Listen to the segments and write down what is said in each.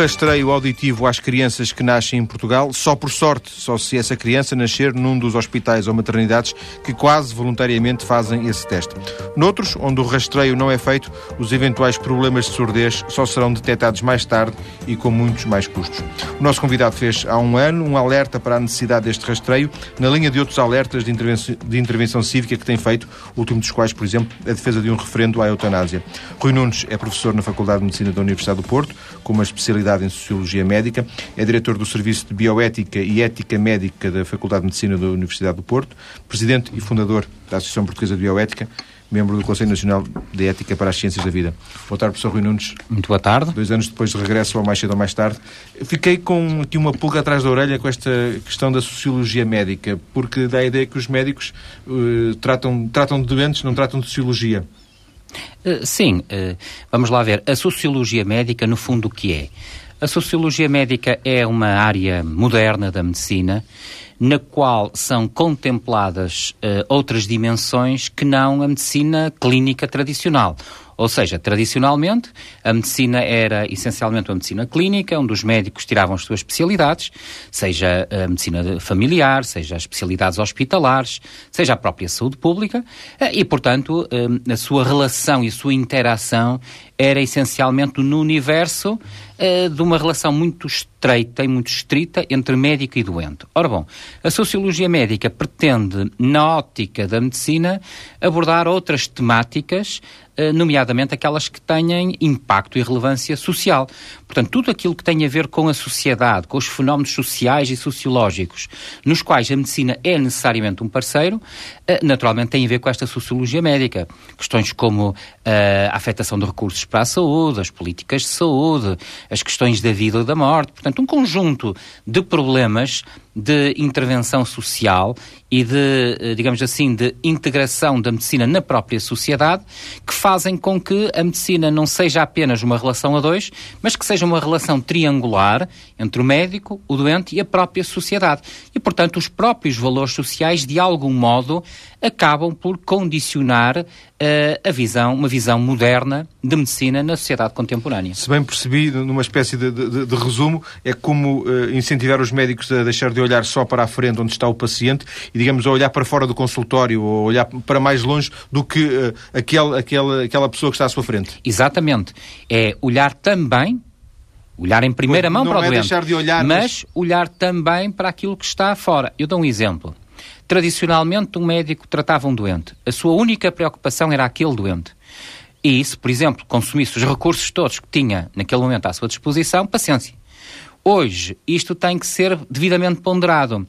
rastreio auditivo às crianças que nascem em Portugal, só por sorte, só se essa criança nascer num dos hospitais ou maternidades que quase voluntariamente fazem esse teste. Noutros, onde o rastreio não é feito, os eventuais problemas de surdez só serão detectados mais tarde e com muitos mais custos. O nosso convidado fez há um ano um alerta para a necessidade deste rastreio, na linha de outros alertas de intervenção, de intervenção cívica que tem feito, último dos quais, por exemplo, a defesa de um referendo à eutanásia. Rui Nunes é professor na Faculdade de Medicina da Universidade do Porto, com uma especialidade em Sociologia Médica, é diretor do Serviço de Bioética e Ética Médica da Faculdade de Medicina da Universidade do Porto, presidente e fundador da Associação Portuguesa de Bioética, membro do Conselho Nacional de Ética para as Ciências da Vida. Boa tarde, professor Rui Nunes. Muito boa tarde. Dois anos depois de regresso, ou mais cedo ou mais tarde. Fiquei com aqui uma pulga atrás da orelha com esta questão da sociologia médica, porque dá a ideia que os médicos uh, tratam, tratam de doentes, não tratam de sociologia. Uh, sim, uh, vamos lá ver. A sociologia médica, no fundo, o que é? A sociologia médica é uma área moderna da medicina na qual são contempladas uh, outras dimensões que não a medicina clínica tradicional. Ou seja, tradicionalmente, a medicina era essencialmente uma medicina clínica, onde os médicos tiravam as suas especialidades, seja a medicina familiar, seja as especialidades hospitalares, seja a própria saúde pública, eh, e, portanto, eh, a sua relação e a sua interação era essencialmente no universo de uma relação muito estreita e muito estrita entre médico e doente. Ora bom, a sociologia médica pretende, na ótica da medicina, abordar outras temáticas eh, nomeadamente aquelas que têm impacto e relevância social. Portanto, tudo aquilo que tem a ver com a sociedade, com os fenómenos sociais e sociológicos, nos quais a medicina é necessariamente um parceiro, eh, naturalmente tem a ver com esta sociologia médica. Questões como eh, a afetação de recursos para a saúde, as políticas de saúde, as questões da vida ou da morte. Portanto, um conjunto de problemas de intervenção social e de, eh, digamos assim, de integração da medicina na própria sociedade, que fazem com que a medicina não seja apenas uma relação a dois, mas que seja uma relação triangular entre o médico, o doente e a própria sociedade. E, portanto, os próprios valores sociais, de algum modo, acabam por condicionar uh, a visão, uma visão moderna de medicina na sociedade contemporânea. Se bem percebi, numa espécie de, de, de resumo, é como uh, incentivar os médicos a deixar de olhar só para a frente onde está o paciente e, digamos, a olhar para fora do consultório ou olhar para mais longe do que uh, aquele, aquele, aquela pessoa que está à sua frente. Exatamente. É olhar também olhar em primeira pois, mão para o é doente, de olhar, mas, mas olhar também para aquilo que está fora. Eu dou um exemplo. Tradicionalmente, um médico tratava um doente. A sua única preocupação era aquele doente. E se, por exemplo, consumisse os recursos todos que tinha naquele momento à sua disposição, paciência. Hoje, isto tem que ser devidamente ponderado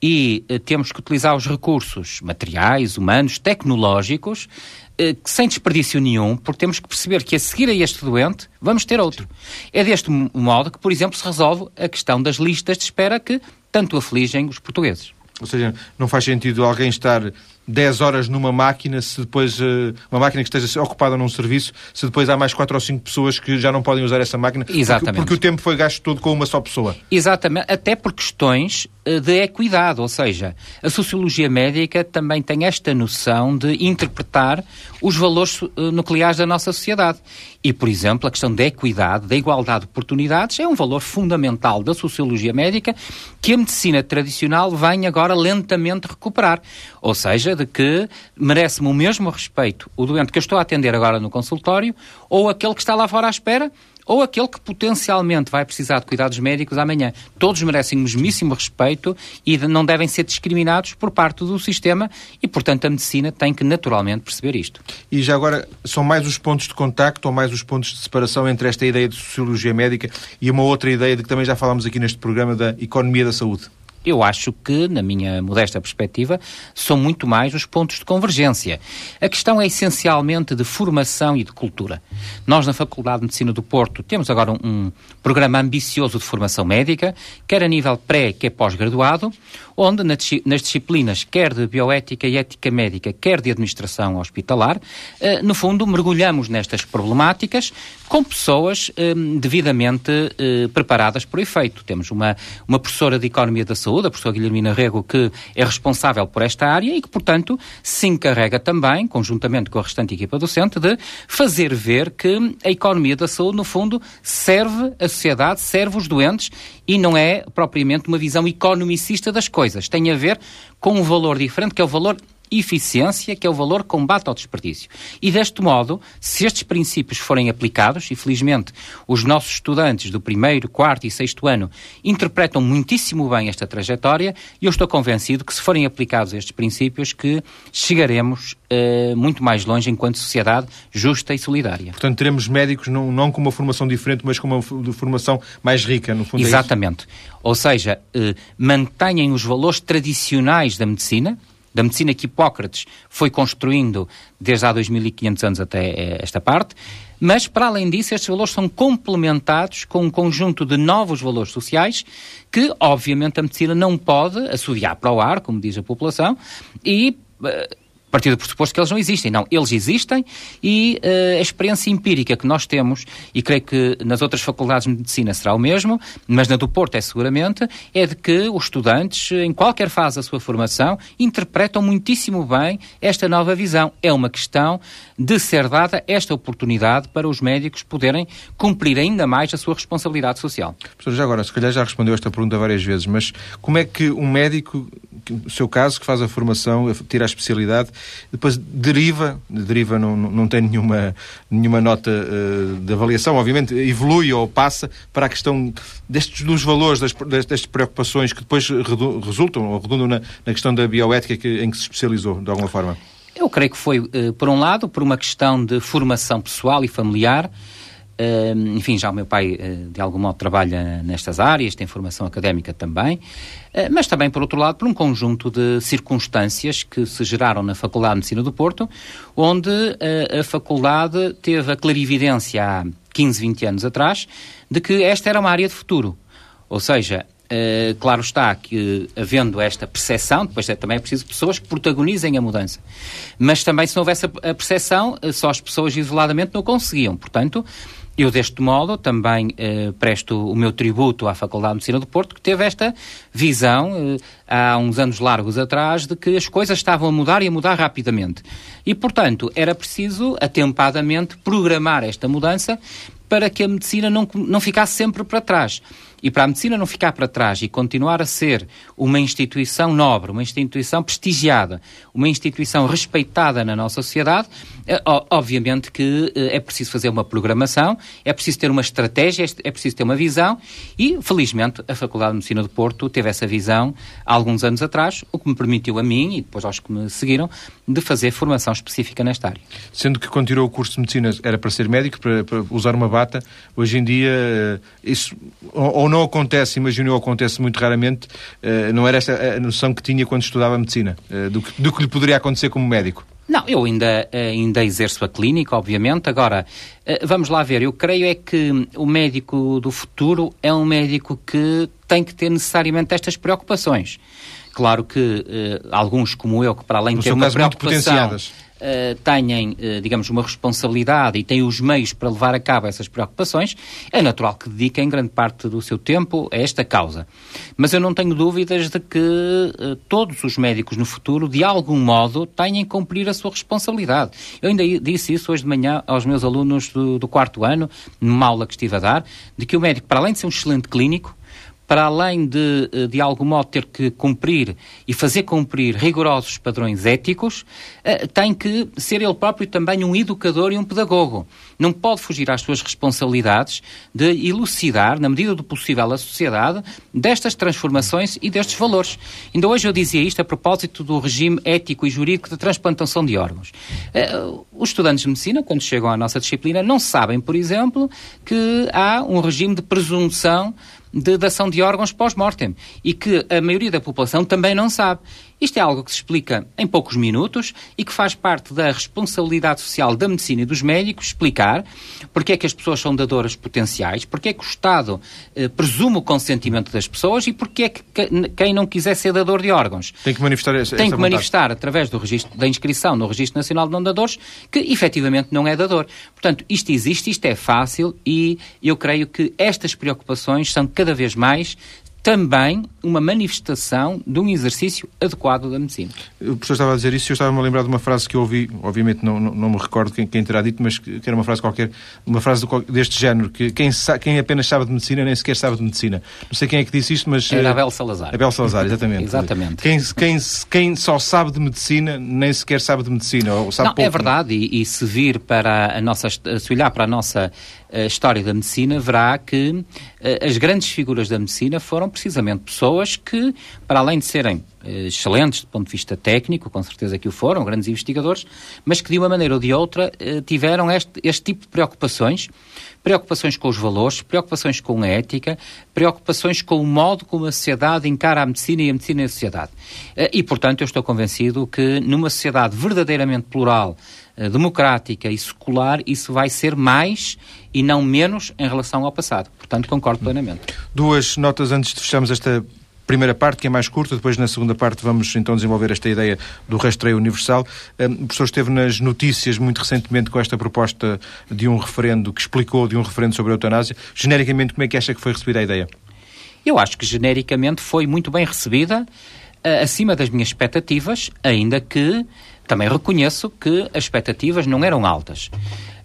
e eh, temos que utilizar os recursos materiais, humanos, tecnológicos, eh, sem desperdício nenhum, porque temos que perceber que a seguir a este doente vamos ter outro. É deste modo que, por exemplo, se resolve a questão das listas de espera que tanto afligem os portugueses. Ou seja, não faz sentido alguém estar 10 horas numa máquina, se depois uh, uma máquina que esteja ocupada num serviço, se depois há mais 4 ou 5 pessoas que já não podem usar essa máquina, Exatamente. Porque, porque o tempo foi gasto todo com uma só pessoa. Exatamente, até por questões uh, de equidade, ou seja, a sociologia médica também tem esta noção de interpretar os valores uh, nucleares da nossa sociedade. E, por exemplo, a questão da equidade, da igualdade de oportunidades é um valor fundamental da sociologia médica que a medicina tradicional vem agora lentamente recuperar. Ou seja, de que merece-me o mesmo respeito o doente que eu estou a atender agora no consultório ou aquele que está lá fora à espera ou aquele que potencialmente vai precisar de cuidados médicos amanhã. Todos merecem o mesmíssimo respeito e não devem ser discriminados por parte do sistema e, portanto, a medicina tem que naturalmente perceber isto. E já agora, são mais os pontos de contacto ou mais os pontos de separação entre esta ideia de sociologia médica e uma outra ideia de que também já falámos aqui neste programa da economia da saúde? Eu acho que, na minha modesta perspectiva, são muito mais os pontos de convergência. A questão é essencialmente de formação e de cultura. Nós, na Faculdade de Medicina do Porto, temos agora um, um programa ambicioso de formação médica, quer a nível pré, quer pós-graduado, onde nas disciplinas quer de bioética e ética médica, quer de administração hospitalar, eh, no fundo mergulhamos nestas problemáticas com pessoas eh, devidamente eh, preparadas para o efeito. Temos uma, uma professora de Economia da Saúde, a professora Guilhermina Rego, que é responsável por esta área e que, portanto, se encarrega também, conjuntamente com a restante equipa docente, de fazer ver que a economia da saúde, no fundo, serve a sociedade, serve os doentes e não é propriamente uma visão economicista das coisas. Tem a ver com um valor diferente, que é o valor eficiência, que é o valor combate ao desperdício. E deste modo, se estes princípios forem aplicados, e felizmente os nossos estudantes do primeiro, quarto e sexto ano interpretam muitíssimo bem esta trajetória, e eu estou convencido que se forem aplicados estes princípios, que chegaremos uh, muito mais longe enquanto sociedade justa e solidária. Portanto, teremos médicos não, não com uma formação diferente, mas com uma formação mais rica, no fundo. É Exatamente. É Ou seja, uh, mantenham os valores tradicionais da medicina, da medicina que Hipócrates foi construindo desde há 2500 anos até eh, esta parte, mas, para além disso, estes valores são complementados com um conjunto de novos valores sociais que, obviamente, a medicina não pode assoviar para o ar, como diz a população, e uh, partir do pressuposto que eles não existem. Não, eles existem e uh, a experiência empírica que nós temos, e creio que nas outras faculdades de medicina será o mesmo, mas na do Porto é seguramente, é de que os estudantes, em qualquer fase da sua formação, interpretam muitíssimo bem esta nova visão. É uma questão de ser dada esta oportunidade para os médicos poderem cumprir ainda mais a sua responsabilidade social. Professor, já agora, se calhar já respondeu esta pergunta várias vezes, mas como é que um médico, no seu caso, que faz a formação, tira a especialidade, depois deriva, deriva não, não tem nenhuma, nenhuma nota uh, de avaliação, obviamente, evolui ou passa para a questão destes dos valores, das, destas preocupações que depois resultam ou redundam na, na questão da bioética que, em que se especializou, de alguma forma? Eu creio que foi, uh, por um lado, por uma questão de formação pessoal e familiar, Uh, enfim, já o meu pai, uh, de algum modo, trabalha nestas áreas, tem formação académica também, uh, mas também, por outro lado, por um conjunto de circunstâncias que se geraram na Faculdade de Medicina do Porto, onde a faculdade teve a clarividência há 15, 20 anos atrás de que esta era uma área de futuro. Ou seja, Uh, claro está que, havendo esta percepção, depois é, também é preciso pessoas que protagonizem a mudança. Mas também, se não houvesse a, percepção, só as pessoas isoladamente não conseguiam. Portanto, eu, deste modo, também eh, presto o meu tributo à Faculdade de Medicina do Porto, que teve esta visão, eh, há uns anos largos atrás, de que as coisas estavam a mudar e a mudar rapidamente. E, portanto, era preciso, atempadamente, programar esta mudança para que a medicina não, não ficasse sempre para trás. E para a medicina não ficar para trás e continuar a ser uma instituição nobre, uma instituição prestigiada, uma instituição respeitada na nossa sociedade, eh, obviamente que eh, é preciso fazer uma programação, é preciso ter uma estratégia, é preciso ter uma visão e, felizmente, a Faculdade de Medicina do Porto teve essa visão há alguns anos atrás, o que me permitiu a mim e depois aos que me seguiram de fazer formação específica nesta área. Sendo que quando tirou o curso de Medicina era para ser médico, para, para usar uma bata, hoje em dia eh, isso ou não acontece, imagino acontece muito raramente, uh, não era essa a noção que tinha quando estudava medicina, uh, do, que, do que lhe poderia acontecer como médico? Não, eu ainda, eh, ainda exerço a clínica, obviamente. Agora, vamos lá ver, eu creio é que o médico do futuro é um médico que tem que ter necessariamente estas preocupações. Claro que alguns como eu, que para além de ter uma preocupação uh, tenham, uh, digamos, uma responsabilidade e têm os meios para levar a cabo essas preocupações, é natural que dediquem grande parte do seu tempo a esta causa. Mas eu não tenho dúvidas de que uh, todos os médicos no futuro, de algum modo, tenham que cumprir a sua responsabilidade. Eu ainda disse isso hoje de manhã aos meus alunos do, do quarto ano, numa aula que estive a dar, de que o médico, para além de ser um excelente clínico, para além de, eh, de algum modo, ter que cumprir e fazer cumprir rigorosos padrões éticos, eh, tem que ser ele próprio também um educador e um pedagogo. Não pode fugir às suas responsabilidades de elucidar, na medida do possível, a sociedade destas transformações e destes valores. Ainda hoje eu dizia isto a propósito do regime ético e jurídico de transplantação de órgãos. Eh, os estudantes de medicina, quando chegam à nossa disciplina, não sabem, por exemplo, que há um regime de presunção de dação de órgãos pós-mortem e que a maioria da população também não sabe. Isto é algo que se explica em poucos minutos e que faz parte da responsabilidade social da medicina e dos médicos explicar porque é que as pessoas são dadoras potenciais, porque é que o Estado eh, presume o consentimento das pessoas e porque é que quem não quiser ser dador de órgãos tem que manifestar, essa, tem que manifestar através do registro, da inscrição no Registro Nacional de Não Dadores que efetivamente não é dador. Portanto, isto existe, isto é fácil e eu creio que estas preocupações são cada vez mais também uma manifestação de um exercício adequado da medicina. O professor estava a dizer isso e eu estava-me a lembrar de uma frase que eu ouvi, obviamente não, não, não me recordo quem, quem, terá dito, mas que, era uma frase qualquer, uma frase deste género, que quem, quem apenas sabe de medicina nem sequer sabe de medicina. Não sei quem é que disse isto, mas... Era eh, Abel Salazar. Abel Salazar, exatamente. exatamente. Quem, quem, quem só sabe de medicina nem sequer sabe de medicina, ou sabe não, pouco. É verdade, e, e, se vir para a nossa, se olhar para a nossa a história da medicina, verá que uh, as grandes figuras da medicina foram precisamente pessoas que, para além de serem uh, excelentes do ponto de vista técnico, com certeza que o foram, grandes investigadores, mas que de uma maneira ou de outra uh, tiveram este, este tipo de preocupações, preocupações com os valores, preocupações com a ética, preocupações com o modo como a sociedade encara a medicina e a medicina e a sociedade. E, portanto, eu estou convencido que numa sociedade verdadeiramente plural, eh, democrática e secular, isso vai ser mais e não menos em relação ao passado. Portanto, concordo plenamente. Duas notas antes de fecharmos esta primeira parte, que é mais curta, depois na segunda parte vamos então desenvolver esta ideia do rastreio universal. Eh, o professor esteve nas notícias muito recentemente com esta proposta de um referendo, que explicou de um referendo sobre a eutanásia. Genericamente, como é que acha que foi recebida a ideia? Eu acho que genericamente foi muito bem recebida, eh, acima das minhas expectativas, ainda que também reconheço que as expectativas não eram altas.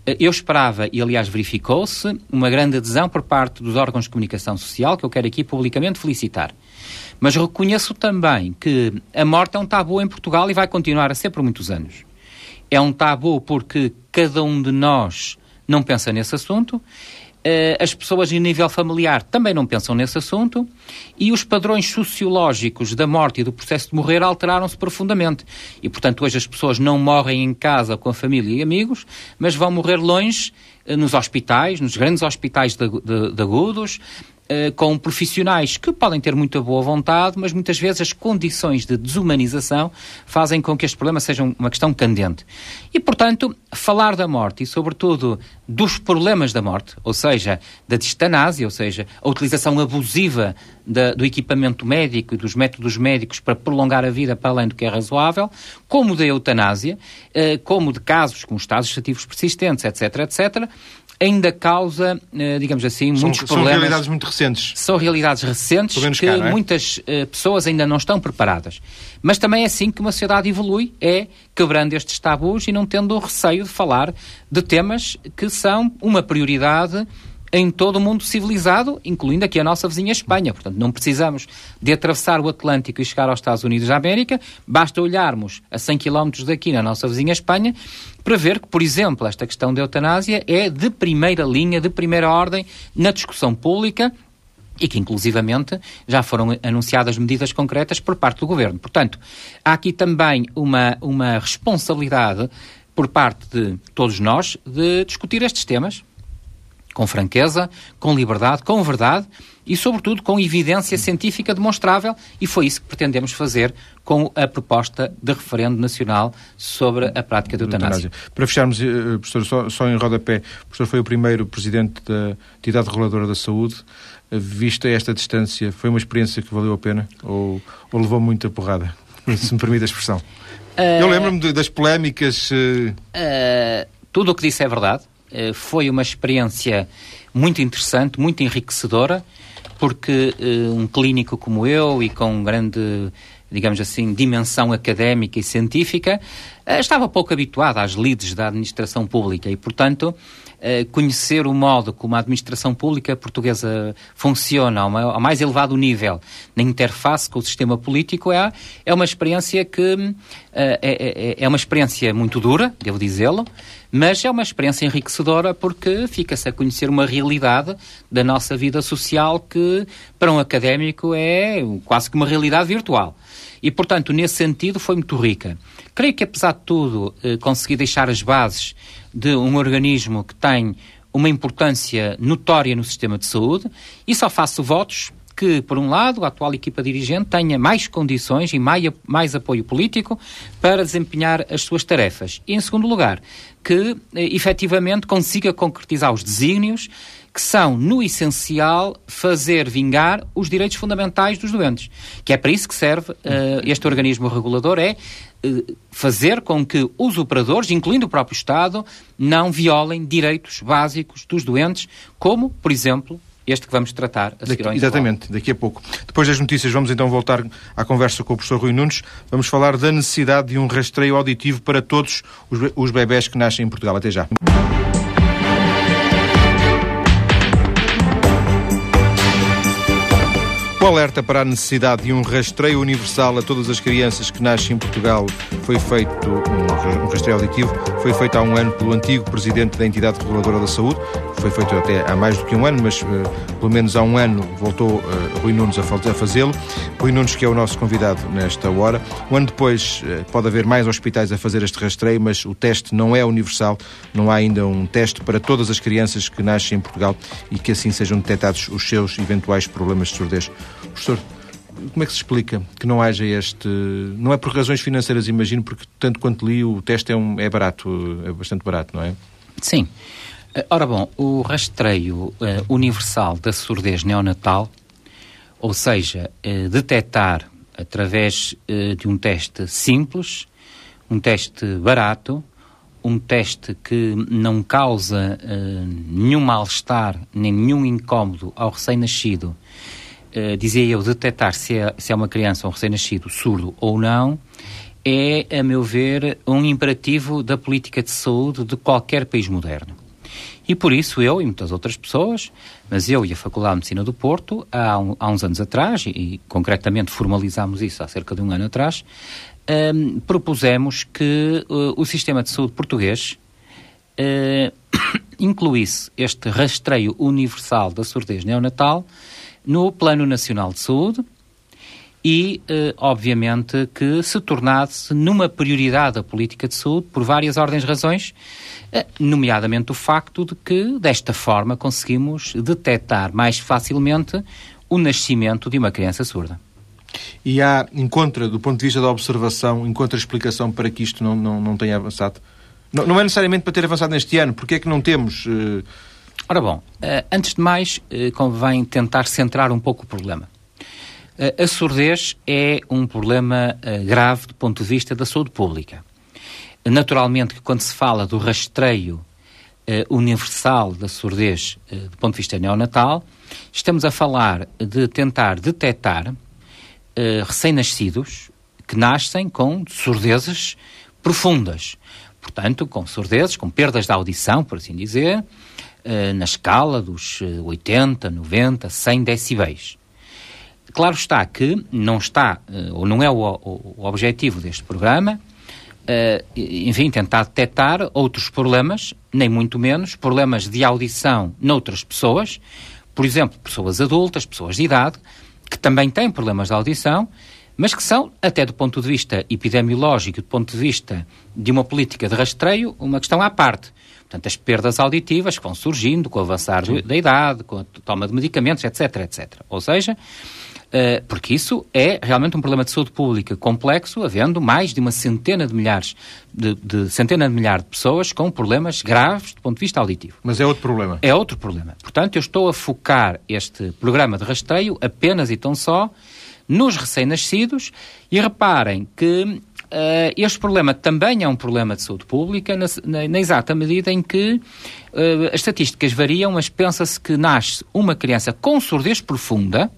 Eh, eu esperava, e aliás verificou-se, uma grande adesão por parte dos órgãos de comunicação social, que eu quero aqui publicamente felicitar. Mas reconheço também que a morte é um tabu em Portugal e vai continuar a ser por muitos anos. É um tabu porque cada um de nós não pensa nesse assunto as pessoas em nível familiar também não pensam nesse assunto e os padrões sociológicos da morte e do processo de morrer alteraram-se profundamente. E, portanto, hoje as pessoas não morrem em casa com a família e amigos, mas vão morrer longe eh, nos hospitais, nos grandes hospitais de, de, de agudos, eh, com profissionais que podem ter muita boa vontade, mas muitas vezes as condições de desumanização fazem com que este problema seja uma questão candente. E, portanto, falar da morte e, sobretudo, dos problemas da morte, ou seja, da distanásia, ou seja, a utilização abusiva da, do equipamento médico e dos métodos médicos para prolongar a vida para além do que é razoável, como da eutanásia, eh, como de casos com estados gestativos persistentes, etc., etc., ainda causa, eh, digamos assim, são, muitos problemas. São realidades muito recentes. São realidades recentes que cá, é? muitas uh, pessoas ainda não estão preparadas. Mas também é assim que uma sociedade evolui, é quebrando estes tabus e não tendo o receio de falar de temas que são uma prioridade em todo o mundo civilizado, incluindo aqui a nossa vizinha Espanha. Portanto, não precisamos de atravessar o Atlântico e chegar aos Estados Unidos da América, basta olharmos a 100 km daqui na nossa vizinha Espanha para ver que, por exemplo, esta questão da eutanásia é de primeira linha, de primeira ordem na discussão pública e que, inclusivamente, já foram anunciadas medidas concretas por parte do Governo. Portanto, há aqui também uma, uma responsabilidade por parte de todos nós de discutir estes temas com franqueza, com liberdade, com verdade e, sobretudo, com evidência científica demonstrável, e foi isso que pretendemos fazer com a proposta de referendo nacional sobre a prática da eutanásia. Para fecharmos, eh, professor, só, só em rodapé, o professor foi o primeiro presidente da entidade reguladora da saúde. Vista esta distância, foi uma experiência que valeu a pena ou, ou levou muita porrada, se me permite a expressão? Uh, Eu lembro-me das polémicas. Uh... Uh, tudo o que disse é verdade. Eh, foi uma experiência muito interessante, muito enriquecedora, porque uh, um clínico como eu e com grande, digamos assim, dimensão académica e científica, uh, estava pouco habituado às lides da administração pública e, portanto, conhecer o modo como a administração pública portuguesa funciona ao, mais elevado nível na interface com o sistema político é, é uma experiência que é, é, é uma experiência muito dura, devo dizê-lo, mas é uma experiência enriquecedora porque fica-se a conhecer uma realidade da nossa vida social que, para um académico, é quase que uma realidade virtual. E, portanto, nesse sentido, foi muito rica. Creio que, apesar de tudo, eh, consegui deixar as bases de um organismo que tem uma importância notória no sistema de saúde e só faço votos que, por um lado, a atual equipa dirigente tenha mais condições e mais, mais apoio político para desempenhar as suas tarefas. E, em segundo lugar, que eh, efetivamente consiga concretizar os desígnios que são, no essencial, fazer vingar os direitos fundamentais dos doentes. Que é para isso que serve uh, este organismo regulador, é uh, fazer com que os operadores, incluindo o próprio Estado, não violem direitos básicos dos doentes, como, por exemplo, este que vamos tratar a seguir daqui, Exatamente, daqui a pouco. Depois das notícias, vamos então voltar à conversa com o professor Rui Nunes. Vamos falar da necessidade de um rastreio auditivo para todos os, os bebés que nascem em Portugal. Até já. Alerta para a necessidade de um rastreio universal a todas as crianças que nascem em Portugal foi feito, um rastreio auditivo, foi feito há um ano pelo antigo presidente da entidade reguladora da saúde, foi feito até há mais do que um ano, mas uh, pelo menos há um ano voltou uh, Rui Nunes a, fazê-lo. Rui Nunes, que é o nosso convidado nesta hora. Um ano depois uh, pode haver mais hospitais a fazer este rastreio, mas o teste não é universal, não há ainda um teste para todas as crianças que nascem em Portugal e que assim sejam detectados os seus eventuais problemas de surdez. Professor, como é que se explica que não haja este. Não é por razões financeiras, imagino, porque tanto quanto li, o teste é, um, é barato, é bastante barato, não é? Sim. Eh, ora bom, o rastreio uh, universal da surdez neonatal, ou seja, uh, detectar através uh, de um teste simples, um teste barato, um teste que não causa nenhum mal-estar nem nenhum incómodo ao recém-nascido, dizia eu, detectar se é, se é uma criança ou um recém-nascido surdo ou não, é, a meu ver, um imperativo da política de saúde de qualquer país moderno. E por isso eu e muitas outras pessoas, mas eu e a Faculdade de Medicina do Porto, há, um, há uns anos atrás, e, e, concretamente formalizámos isso há cerca de um ano atrás, um, propusemos que uh, o sistema de saúde português uh, incluísse este rastreio universal da surdez neonatal no Plano Nacional de Saúde e, uh, obviamente, que se tornasse numa prioridade da política de saúde por várias ordens de razões, eh, nomeadamente o facto de que, desta forma, conseguimos detectar mais facilmente o nascimento de uma criança surda. E há, encontra, do ponto de vista da observação, encontra explicação para que isto não, não, não tenha avançado? Não, não é necessariamente para ter avançado neste ano, porque é que não temos... Uh... Ora bom, uh, antes de mais, uh, convém tentar centrar um pouco o problema. a surdez é um problema grave do ponto de vista da saúde pública. Naturalmente que quando se fala do rastreio eh, universal da surdez eh, do ponto de vista neonatal, estamos a falar de tentar detectar eh, recém-nascidos que nascem com surdezes profundas. Portanto, com surdezes, com perdas da audição, por assim dizer, eh, na escala dos 80, 90, 100 decibéis. Claro está que não está, eh, ou não é o, o, objetivo deste programa, uh, enfim, tentar detectar outros problemas, nem muito menos, problemas de audição noutras pessoas, por exemplo, pessoas adultas, pessoas de idade, que também têm problemas de audição, mas que são, até do ponto de vista epidemiológico, do ponto de vista de uma política de rastreio, uma questão à parte. Portanto, as perdas auditivas que vão surgindo com o avançar da idade, com a toma de medicamentos, etc, etc. Ou seja, Uh, porque isso é realmente um problema de saúde pública complexo, havendo mais de uma centena de milhares de, de centena de milhares de pessoas com problemas graves do ponto de vista auditivo. Mas é outro problema. É outro problema. Portanto, eu estou a focar este programa de rastreio apenas e tão só nos recém-nascidos e reparem que Uh, este problema também é um problema de saúde pública, na, na, na exata medida em que uh, as estatísticas variam, mas pensa-se que nasce uma criança com surdez profunda,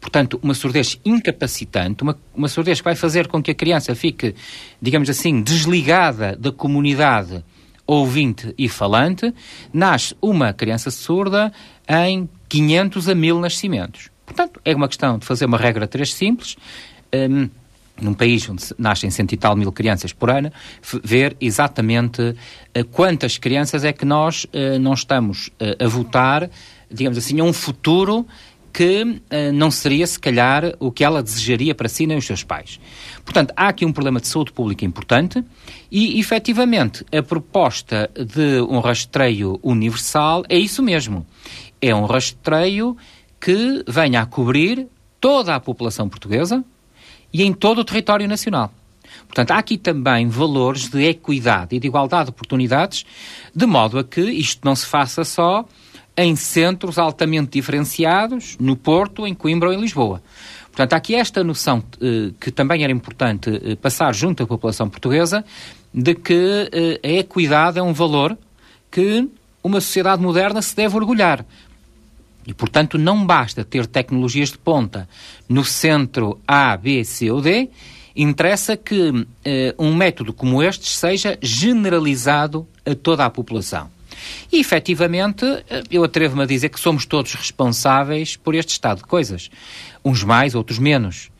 Portanto, uma surdez incapacitante, uma, uma surdez que vai fazer com que a criança fique, digamos assim, desligada da comunidade ouvinte e falante, nasce uma criança surda em 500 a 1000 nascimentos. Portanto, é uma questão de fazer uma regra 3 simples. Um, num país onde nascem cento e tal mil crianças por ano, ver exatamente uh, quantas crianças é que nós uh, não estamos uh, a votar, digamos assim, a um futuro que não seria, se calhar, o que ela desejaria para si nem os seus pais. Portanto, há aqui um problema de saúde pública importante e, efetivamente, a proposta de um rastreio universal é isso mesmo. É um rastreio que venha a cobrir toda a população portuguesa e em todo o território nacional. Portanto, há aqui também valores de equidade e de igualdade de oportunidades, de modo a que isto não se faça só em centros altamente diferenciados, no Porto, em Coimbra ou em Lisboa. Portanto, há aqui esta noção eh, que também era importante eh, passar junto à população portuguesa, de que eh, a equidade é um valor que uma sociedade moderna se deve orgulhar. E, portanto, não basta ter tecnologias de ponta no centro A, B, C ou D, interessa que eh, um método como este seja generalizado a toda a população. E, efetivamente, eh, eu atrevo-me a dizer que somos todos responsáveis por este estado de coisas. Uns mais, outros menos.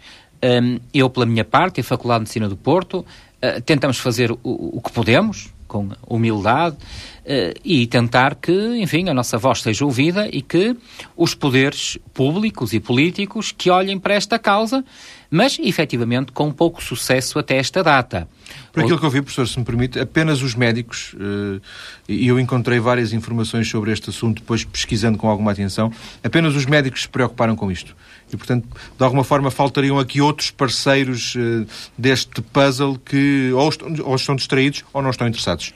Um, eu, pela minha parte, a Faculdade de Medicina do Porto, uh, tentamos fazer o, o, que podemos, com humildade, uh, e tentar que, enfim, a nossa voz seja ouvida e que os poderes públicos e políticos que olhem para esta causa mas efetivamente com pouco sucesso até esta data. Por aquilo que eu vi, professor, se me permite, apenas os médicos, eh, e eu encontrei várias informações sobre este assunto depois pesquisando com alguma atenção, apenas os médicos se preocuparam com isto. E, portanto, de alguma forma faltariam aqui outros parceiros eh, deste puzzle que ou estão, ou estão distraídos ou não estão interessados.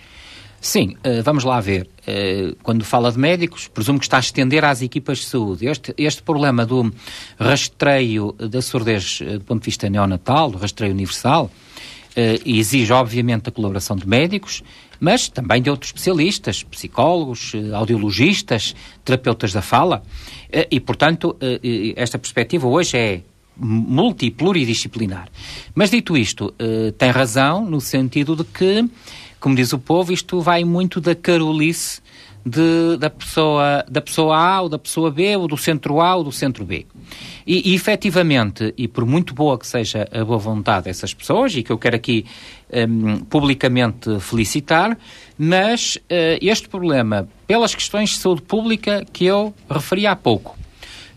Sim, eh, vamos lá ver. Eh, quando fala de médicos, presumo que está a estender às equipas de saúde. Este, este problema do rastreio da surdez eh, do ponto de vista neonatal, do rastreio universal, exige, obviamente, a colaboração de médicos, mas também de outros especialistas, psicólogos, audiologistas, terapeutas da fala. E, portanto, esta perspectiva hoje é multi pluridisciplinar. Mas, dito isto, tem razão no sentido de que como diz o povo, isto vai muito da carolice de, da, pessoa, da pessoa A ou da pessoa B, ou do centro A ou do centro B. E, e efetivamente, e por muito boa que seja a boa vontade dessas pessoas, e que eu quero aqui um, publicamente felicitar, mas uh, este problema, pelas questões de saúde pública que eu referi há pouco,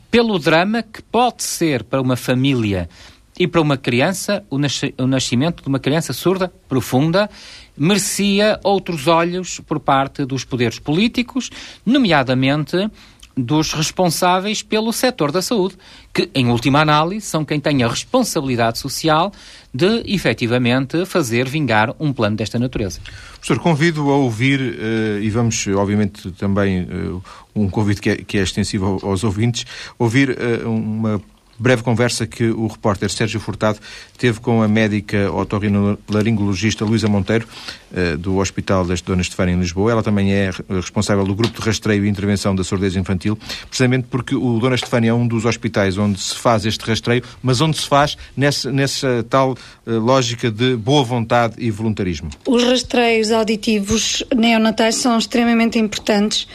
pelo drama que pode ser para uma família e para uma criança o, nascimento de uma criança surda, profunda, merecia outros olhos por parte dos poderes políticos, nomeadamente dos responsáveis pelo setor da saúde, que, em última análise, são quem tem a responsabilidade social de, efetivamente, fazer vingar um plano desta natureza. Professor, convido a ouvir, uh, e vamos, obviamente, também, uh, um convite que é, que é extensivo aos ouvintes, ouvir uh, uma breve conversa que o repórter Sérgio Furtado teve com a médica otorrinolaringologista Luísa Monteiro, eh, do Hospital das Dona Estefânia em Lisboa. Ela também é responsável do Grupo de Rastreio e Intervenção da Surdez Infantil, precisamente porque o Dona Estefânia é um dos hospitais onde se faz este rastreio, mas onde se faz nessa, nessa tal eh, lógica de boa vontade e voluntarismo. Os rastreios auditivos neonatais são extremamente importantes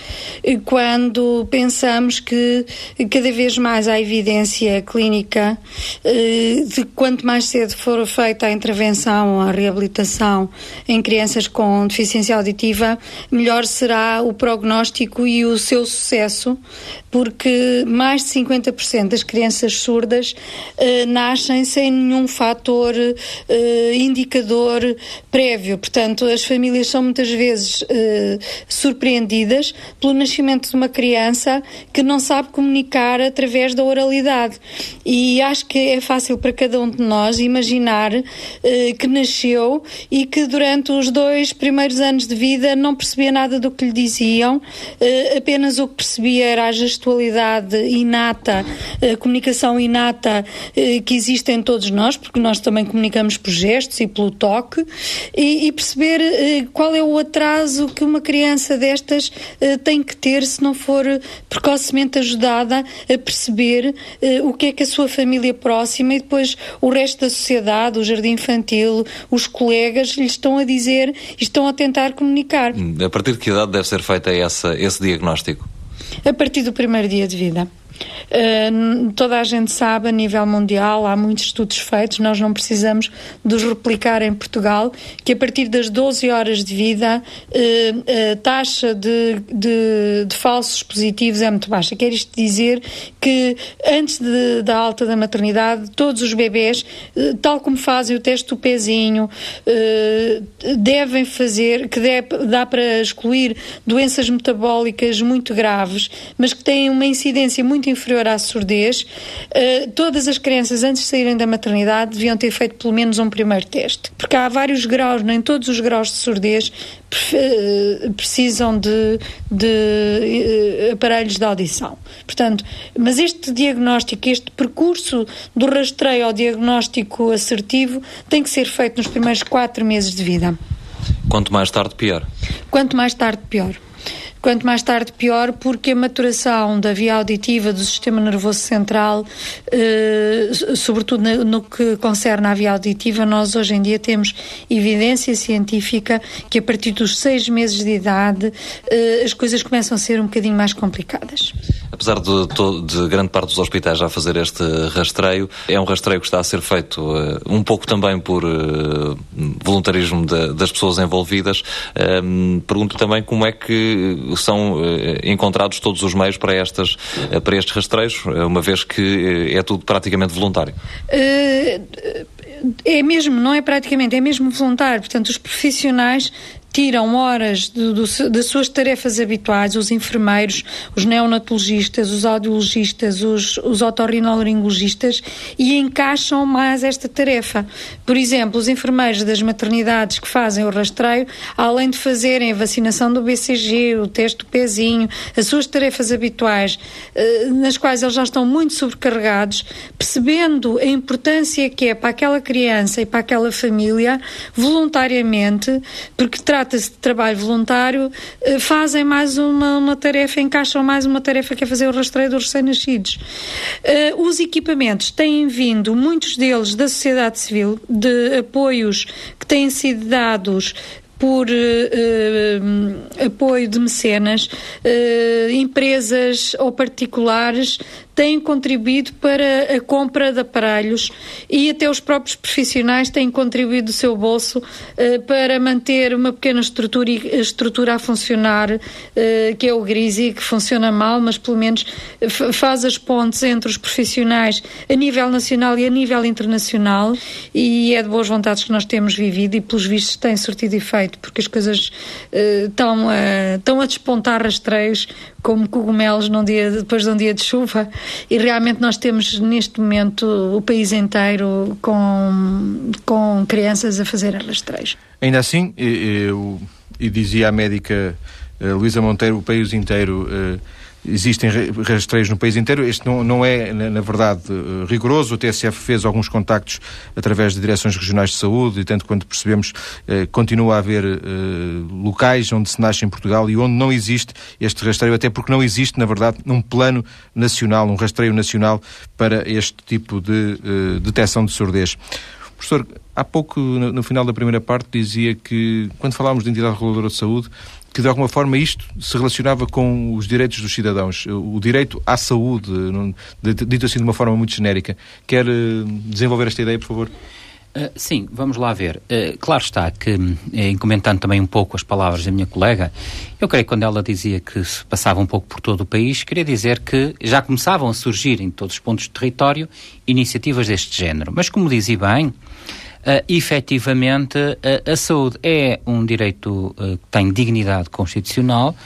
eh, quando pensamos que cada vez mais há evidência clínica de quanto mais cedo for feita a intervenção, a reabilitação em crianças com deficiência auditiva, melhor será o prognóstico e o seu sucesso, porque mais de 50% das crianças surdas uh, nascem sem nenhum fator uh, indicador prévio. Portanto, as famílias são muitas vezes uh, surpreendidas pelo nascimento de uma criança que não sabe comunicar através da oralidade. E acho que é fácil para cada um de nós imaginar que nasceu e que durante os dois primeiros anos de vida não percebia nada do que lhe diziam, apenas o que percebia era a gestão gestualidade inata, a comunicação inata eh, que existe em todos nós, porque nós também comunicamos por gestos e pelo toque, e, e perceber eh, qual é o atraso que uma criança destas eh, tem que ter se não for precocemente ajudada a perceber o que é que a sua família próxima e depois o resto da sociedade, o jardim infantil, os colegas lhe estão a dizer estão a tentar comunicar. A partir de que idade deve ser feita essa, esse diagnóstico? A partir do primeiro dia de vida. Uh, toda a gente sabe, a nível mundial, há muitos estudos feitos, nós não precisamos de os replicar em Portugal, que a partir das 12 horas de vida uh, a taxa de, de, de, falsos positivos é muito baixa. Quer isto dizer que antes de, da alta da maternidade, todos os bebés, uh, tal como fazem o teste do pezinho, devem fazer, que dá para excluir doenças metabólicas muito graves, mas que têm uma incidência muito inferior à surdez, uh, todas as crianças antes de saírem da maternidade deviam ter feito pelo menos um primeiro teste. Porque há vários graus, nem todos os graus de surdez uh, precisam de, de aparelhos de audição. Portanto, mas este diagnóstico, este percurso do rastreio ao diagnóstico assertivo tem que ser feito nos primeiros quatro meses de vida. Quanto mais tarde, pior. Quanto mais tarde, pior. Quanto mais tarde, pior, porque a maturação da via auditiva do sistema nervoso central, eh, sobretudo no, que concerne à via auditiva, nós hoje em dia temos evidência científica que a partir dos seis meses de idade eh, as coisas começam a ser um bocadinho mais complicadas. Apesar de, de, grande parte dos hospitais já fazer este rastreio, é um rastreio que está a ser feito uh, um pouco também por uh, voluntarismo de, das pessoas envolvidas. Um, pergunto também como é que são uh, encontrados todos os meios para, estas, para estes rastreios, uma vez que é tudo praticamente voluntário. É mesmo, não é praticamente, é mesmo voluntário. Portanto, os profissionais tiram horas das suas tarefas habituais, os enfermeiros, os neonatologistas, os audiologistas, os, os otorrinolaringologistas, e encaixam mais esta tarefa. Por exemplo, os enfermeiros das maternidades que fazem o rastreio, além de fazerem a vacinação do BCG, o teste do pezinho, as suas tarefas habituais, eh, nas quais eles já estão muito sobrecarregados, percebendo a importância que é para aquela criança e para aquela família, voluntariamente, porque trata-se de trabalho voluntário, eh, fazem mais uma, uma, tarefa, encaixam mais uma tarefa que é fazer o rastreio dos recém-nascidos. Uh, os equipamentos têm vindo, muitos deles da sociedade civil, de apoios que têm sido dados por uh, apoio de mecenas, uh, empresas ou particulares têm contribuído para a compra de aparelhos e até os próprios profissionais têm contribuído do seu bolso uh, para manter uma pequena estrutura, estrutura a funcionar, uh, que é o Grisi, que funciona mal, mas pelo menos faz as pontes entre os profissionais a nível nacional e a nível internacional e é de boas vontades que nós temos vivido e pelos vistos tem sortido efeito, porque as coisas uh, estão, a, estão a despontar rastreios como cogumelos num dia, depois de um dia de chuva e realmente nós temos neste momento o país inteiro com, com crianças a fazer rastreios. Ainda assim, eu, e dizia a médica Luísa Monteiro, o país inteiro uh, existem rastreios no país inteiro. Este não, não é, na, verdade, eh, rigoroso. O TSF fez alguns contactos através de direções regionais de saúde e, tanto quanto percebemos, eh, continua a haver eh, locais onde se nasce em Portugal e onde não existe este rastreio, até porque não existe, na verdade, um plano nacional, um rastreio nacional para este tipo de eh, detecção de surdez. Professor, há pouco, no, no final da primeira parte, dizia que, quando falávamos de entidade reguladora de saúde, que de alguma forma isto se relacionava com os direitos dos cidadãos, o direito à saúde, dito assim de uma forma muito genérica. Quer eh, desenvolver esta ideia, por favor? Uh, sim, vamos lá ver. Uh, claro está que, em comentando também um pouco as palavras da minha colega, eu creio que quando ela dizia que se passava um pouco por todo o país, queria dizer que já começavam a surgir em todos os pontos do território iniciativas deste género. Mas, como dizia bem, Uh, efetivamente, uh, a saúde é um direito uh, que tem dignidade constitucional,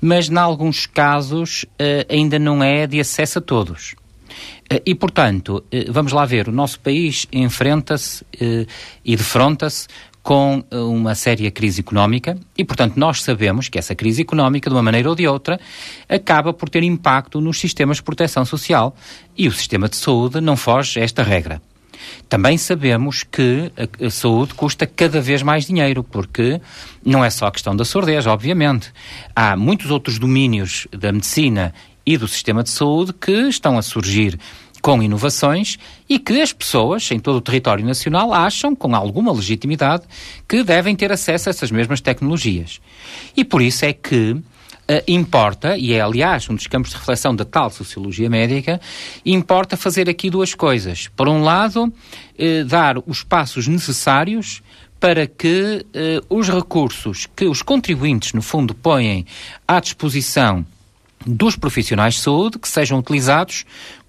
mas, em alguns casos, ainda não é de acesso a todos. e, portanto, vamos lá ver, o nosso país enfrenta-se e defronta-se com uma séria crise económica e, portanto, nós sabemos que essa crise económica, de uma maneira ou de outra, acaba por ter impacto nos sistemas de proteção social e o sistema de saúde não foge a esta regra. Também sabemos que a, saúde custa cada vez mais dinheiro, porque não é só a questão da surdez, obviamente. Há muitos outros domínios da medicina e do sistema de saúde que estão a surgir com inovações e que as pessoas em todo o território nacional acham, com alguma legitimidade, que devem ter acesso a essas mesmas tecnologias. E por isso é que Uh, importa, e é aliás um dos campos de reflexão da tal sociologia médica, importa fazer aqui duas coisas. Por um lado, uh, dar os passos necessários para que uh, os recursos que os contribuintes, no fundo, põem à disposição dos profissionais de saúde, que sejam utilizados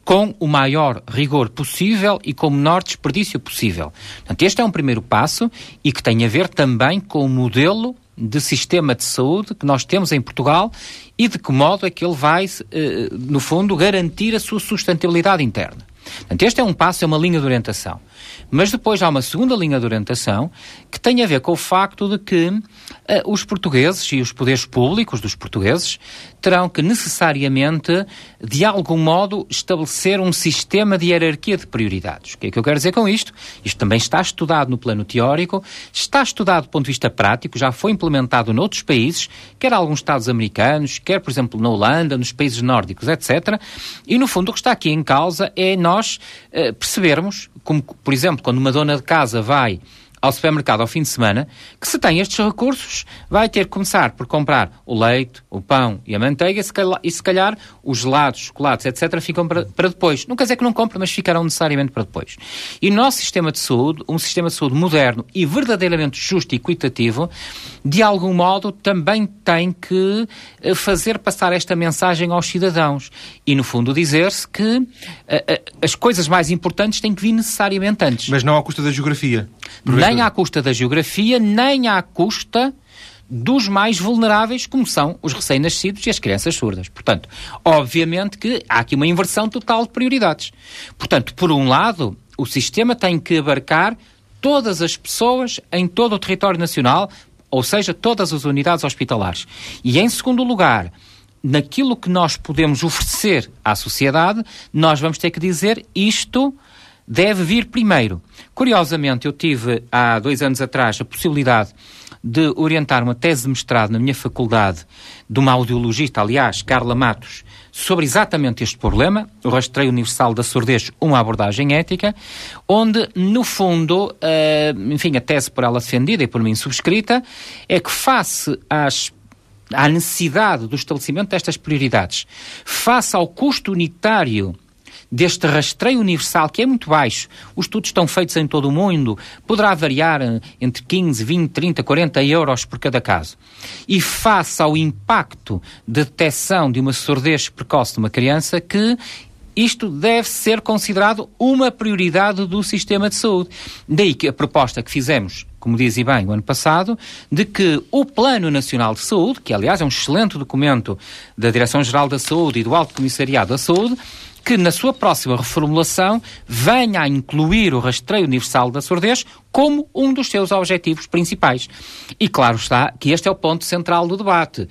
com o maior rigor possível e com o menor desperdício possível. Portanto, este é um primeiro passo e que tem a ver também com o modelo de sistema de saúde que nós temos em Portugal e de que modo é que ele vai, eh, no fundo, garantir a sua sustentabilidade interna. Portanto, este é um passo, é uma linha de orientação. Mas depois há uma segunda linha de orientação que tem a ver com o facto de que uh, os portugueses e os poderes públicos dos portugueses terão que necessariamente, de algum modo, estabelecer um sistema de hierarquia de prioridades. O que é que eu quero dizer com isto? Isto também está estudado no plano teórico, está estudado do ponto de vista prático, já foi implementado noutros países, quer alguns Estados americanos, quer, por exemplo, na Holanda, nos países nórdicos, etc. E, no fundo, o que está aqui em causa é nós uh, percebermos, como, por exemplo, quando uma dona de casa vai ao supermercado ao fim de semana, que se tem estes recursos, vai ter que começar por comprar o leite, o pão e a manteiga, e se calhar os gelados, chocolates, etc., ficam para, para depois. Não quer dizer que não compre, mas ficarão necessariamente para depois. E o nosso sistema de saúde, um sistema de saúde moderno e verdadeiramente justo e equitativo, de algum modo também tem que eh, fazer passar esta mensagem aos cidadãos. E, no fundo, dizer-se que uh, uh, as coisas mais importantes têm que vir necessariamente antes. Mas não à custa da geografia. Nem à custa da geografia, nem à custa dos mais vulneráveis, como são os recém-nascidos e as crianças surdas. Portanto, obviamente que há aqui uma inversão total de prioridades. Portanto, por um lado, o sistema tem que abarcar todas as pessoas em todo o território nacional, ou seja, todas as unidades hospitalares. E, em segundo lugar, naquilo que nós podemos oferecer à sociedade, nós vamos ter que dizer isto deve vir primeiro. Curiosamente, eu tive há dois anos atrás a possibilidade de orientar uma tese de mestrado na minha faculdade de uma audiologista, aliás, Carla Matos, sobre exatamente este problema, o rastreio universal da surdez, uma abordagem ética, onde, no fundo, uh, enfim, a tese por ela defendida e por mim subscrita, é que face às à necessidade do estabelecimento destas prioridades, face ao custo unitário deste rastreio universal, que é muito baixo, os estudos estão feitos em todo o mundo, poderá variar eh, entre 15, 20, 30, 40 euros por cada caso. E face ao impacto de detecção de uma surdez precoce de uma criança, que isto deve ser considerado uma prioridade do sistema de saúde. Daí que a proposta que fizemos, como dizia bem o ano passado, de que o Plano Nacional de Saúde, que aliás é um excelente documento da Direção-Geral da Saúde e do Alto Comissariado da Saúde, que na sua próxima reformulação venha a incluir o rastreio universal da surdez como um dos seus objetivos principais. E claro está que este é o ponto central do debate.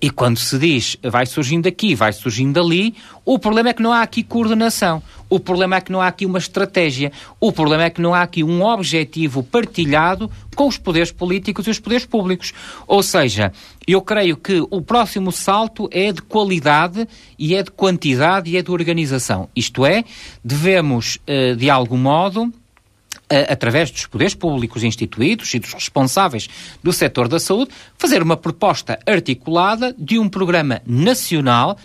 E quando se diz vai surgindo aqui, vai surgindo ali, o problema é que não há aqui coordenação. O problema é que não há aqui uma estratégia. O problema é que não há aqui um objetivo partilhado com os poderes políticos e os poderes públicos. Ou seja, eu creio que o próximo salto é de qualidade e é de quantidade e é de organização. Isto é, devemos, eh, de algum modo, através dos poderes públicos instituídos e dos responsáveis do setor da saúde, fazer uma proposta articulada de um programa nacional,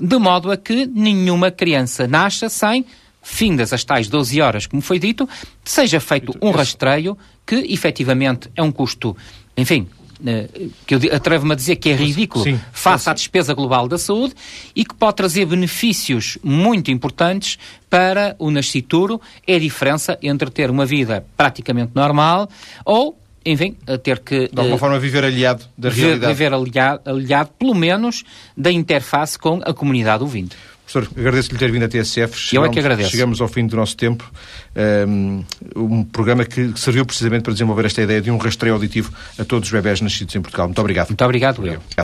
de modo a que nenhuma criança nasça sem findas as tais 12 horas, como foi dito, seja feito um rastreio que efetivamente é um custo, enfim, que eu atrevo-me a dizer que é ridículo Sim, face à despesa global da saúde e que pode trazer benefícios muito importantes para o nascituro. É a diferença entre ter uma vida praticamente normal ou enfim, ter que... De alguma uh, forma viver aliado da realidade. Viver aliado, aliado, pelo menos, da interface com a comunidade ouvinte. Professor, agradeço-lhe ter vindo à TSF. Chegamos, Eu é que agradeço. Chegamos ao fim do nosso tempo. Um, um programa que serviu precisamente para desenvolver esta ideia de um rastreio auditivo a todos os bebés nascidos em Portugal. Muito obrigado. Muito obrigado, Will.